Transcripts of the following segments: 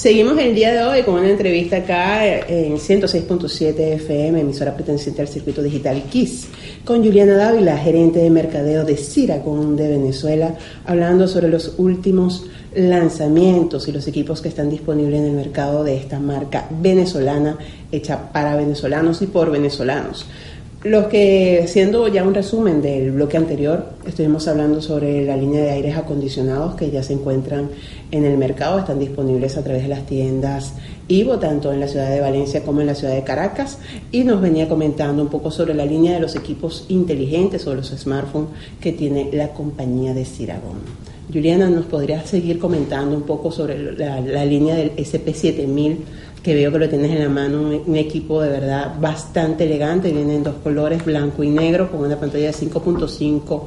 Seguimos el día de hoy con una entrevista acá en 106.7 FM, emisora perteneciente al circuito digital KISS, con Juliana Dávila, gerente de mercadeo de Ciracon de Venezuela, hablando sobre los últimos lanzamientos y los equipos que están disponibles en el mercado de esta marca venezolana, hecha para venezolanos y por venezolanos. Los que, siendo ya un resumen del bloque anterior, estuvimos hablando sobre la línea de aires acondicionados que ya se encuentran en el mercado, están disponibles a través de las tiendas Ivo, tanto en la ciudad de Valencia como en la ciudad de Caracas, y nos venía comentando un poco sobre la línea de los equipos inteligentes o los smartphones que tiene la compañía de Ciragón. Juliana, ¿nos podrías seguir comentando un poco sobre la, línea del SP7000? que veo que lo tienes en la mano, un, equipo de verdad bastante elegante, viene en dos colores, blanco y negro, con una pantalla de 5.5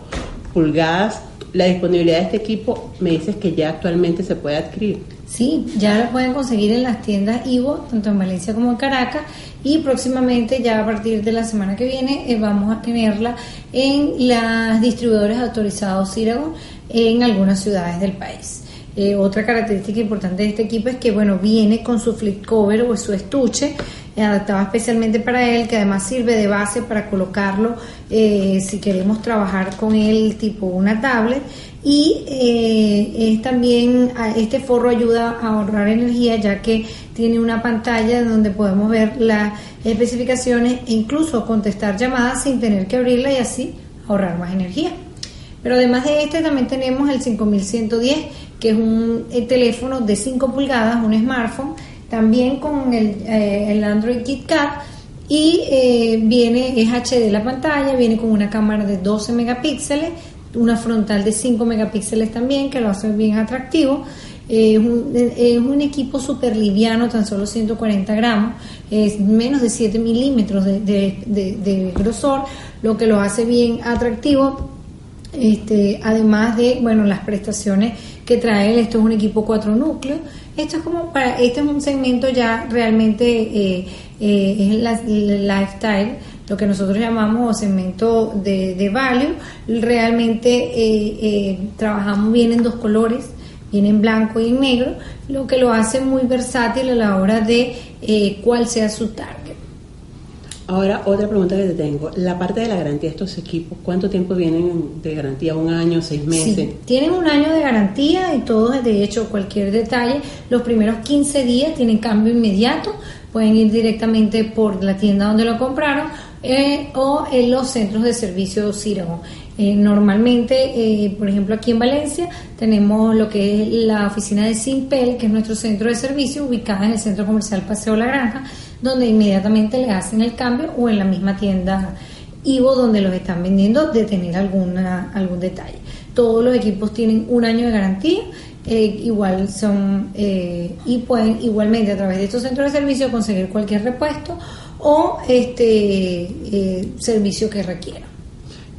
pulgadas. La disponibilidad de este equipo me dices que ya actualmente se puede adquirir. Sí, ya lo pueden conseguir en las tiendas Ivo, tanto en Valencia como en Caracas, y próximamente, ya a partir de la semana que viene, eh, vamos a tenerla en las distribuidores autorizados Ciragon en algunas ciudades del país. Eh, otra característica importante de este equipo es que bueno viene con su flip cover o su estuche adaptado especialmente para él, que además sirve de base para colocarlo eh, si queremos trabajar con él tipo una tablet. Y eh, es también, este forro ayuda a ahorrar energía ya que tiene una pantalla donde podemos ver las especificaciones e incluso contestar llamadas sin tener que abrirla y así ahorrar más energía. Pero además de este también tenemos el 5110 que es un eh, teléfono de 5 pulgadas, un smartphone, también con el, eh, Android KitKat y eh, viene, es HD la pantalla, viene con una cámara de 12 megapíxeles, una frontal de 5 megapíxeles también, que lo hace bien atractivo. es, un, equipo súper liviano, tan solo 140 gramos, es menos de 7 milímetros de, de, grosor, lo que lo hace bien atractivo. Este, además de bueno las prestaciones que trae Esto es un equipo cuatro núcleos. Esto es como para, este es un segmento ya realmente eh, eh, es la, lifestyle, lo que nosotros llamamos segmento de, de value. Realmente eh, trabajamos bien en dos colores, bien en blanco y en negro, lo que lo hace muy versátil a la hora de cuál sea su target. Ahora, otra pregunta que te tengo. La parte de la garantía de estos equipos, ¿cuánto tiempo vienen de garantía? ¿Un año, seis meses? Sí, tienen un año de garantía y todos, de hecho, cualquier detalle. Los primeros 15 días tienen cambio inmediato. Pueden ir directamente por la tienda donde lo compraron eh, o en los centros de servicio Cirago. Eh, normalmente, eh, por ejemplo, aquí en Valencia tenemos lo que es la oficina de Simpel, que es nuestro centro de servicio, ubicada en el centro comercial Paseo La Granja, donde inmediatamente le hacen el cambio o en la misma tienda Ivo donde los están vendiendo de tener alguna, algún detalle. Todos los equipos tienen un año de garantía, eh, igual son eh, y pueden igualmente a través de estos centros de servicio conseguir cualquier repuesto o este eh, servicio que requieran.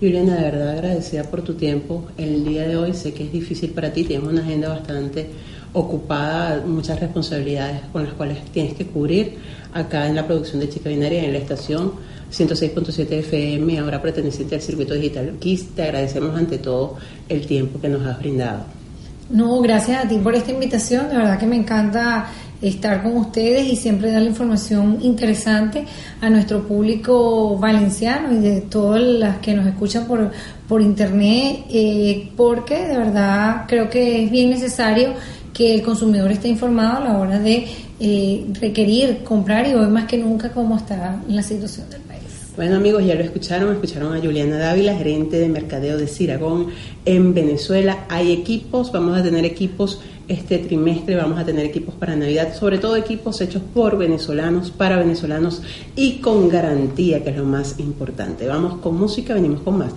Juliana, de verdad agradecida por tu tiempo el día de hoy. Sé que es difícil para ti, tienes una agenda bastante ocupada, muchas responsabilidades con las cuales tienes que cubrir acá en la producción de Chica Binaria en la estación 106.7 FM, ahora perteneciente al circuito digital KISS. Te agradecemos ante todo el tiempo que nos has brindado. No, gracias a ti por esta invitación. De verdad que me encanta estar con ustedes y siempre dar la información interesante a nuestro público valenciano y de todas las que nos escuchan por, por internet, eh, porque de verdad creo que es bien necesario que el consumidor esté informado a la hora de eh, requerir comprar y hoy más que nunca cómo está la situación del país. Bueno amigos, ya lo escucharon, escucharon a Juliana Dávila, gerente de mercadeo de Ciragón en Venezuela. Hay equipos, vamos a tener equipos este trimestre, vamos a tener equipos para Navidad, sobre todo equipos hechos por venezolanos, para venezolanos y con garantía, que es lo más importante. Vamos con música, venimos con más.